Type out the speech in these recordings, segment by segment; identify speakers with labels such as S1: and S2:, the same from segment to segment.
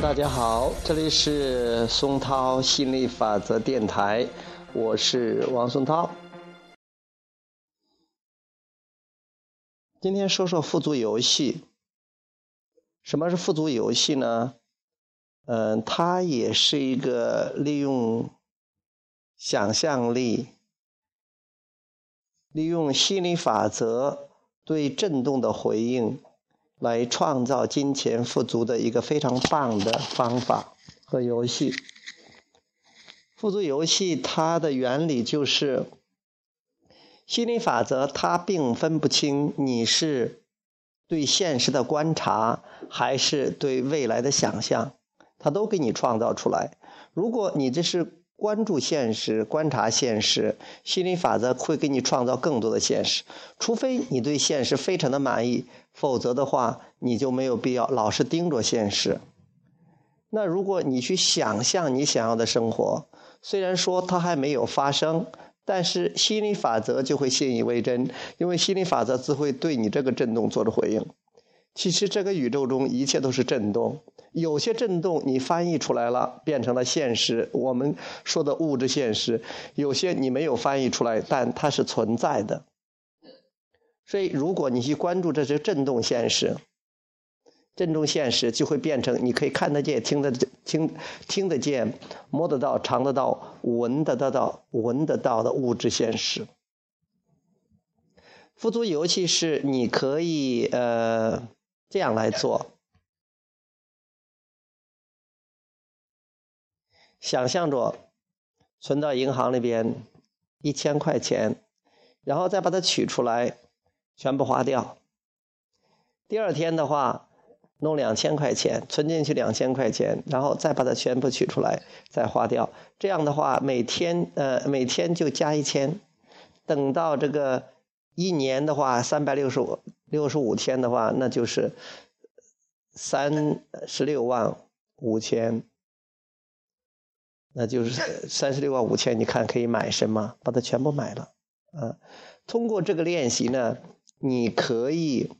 S1: 大家好，这里是松涛心理法则电台，我是王松涛。今天说说富足游戏。什么是富足游戏呢？嗯，它也是一个利用想象力、利用心理法则对震动的回应。来创造金钱富足的一个非常棒的方法和游戏。富足游戏它的原理就是心理法则，它并分不清你是对现实的观察还是对未来的想象，它都给你创造出来。如果你这是。关注现实，观察现实，心理法则会给你创造更多的现实。除非你对现实非常的满意，否则的话，你就没有必要老是盯着现实。那如果你去想象你想要的生活，虽然说它还没有发生，但是心理法则就会信以为真，因为心理法则只会对你这个震动做出回应。其实这个宇宙中一切都是震动，有些震动你翻译出来了，变成了现实，我们说的物质现实；有些你没有翻译出来，但它是存在的。所以，如果你去关注这些震动现实，震动现实就会变成你可以看得见、听得听听得见、摸得到、尝得到、闻得到、闻得到的物质现实。富足尤其是你可以呃。这样来做，想象着存到银行里边一千块钱，然后再把它取出来，全部花掉。第二天的话，弄两千块钱存进去两千块钱，然后再把它全部取出来，再花掉。这样的话，每天呃每天就加一千，等到这个一年的话，三百六十五。六十五天的话，那就是三十六万五千，那就是 三十六万五千。你看可以买什么？把它全部买了。啊，通过这个练习呢，你可以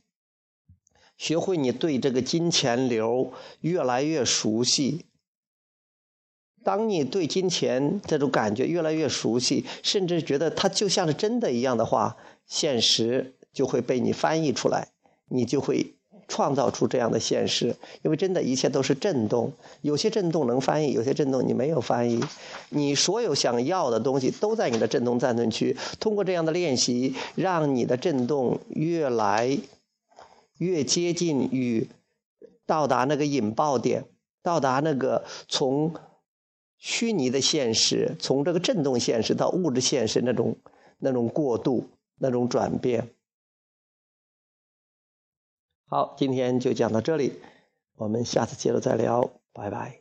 S1: 学会你对这个金钱流越来越熟悉。当你对金钱这种感觉越来越熟悉，甚至觉得它就像是真的一样的话，现实。就会被你翻译出来，你就会创造出这样的现实。因为真的一切都是震动，有些震动能翻译，有些震动你没有翻译。你所有想要的东西都在你的震动暂存区。通过这样的练习，让你的震动越来越接近于到达那个引爆点，到达那个从虚拟的现实，从这个震动现实到物质现实那种那种过渡，那种转变。好，今天就讲到这里，我们下次接着再聊，拜拜。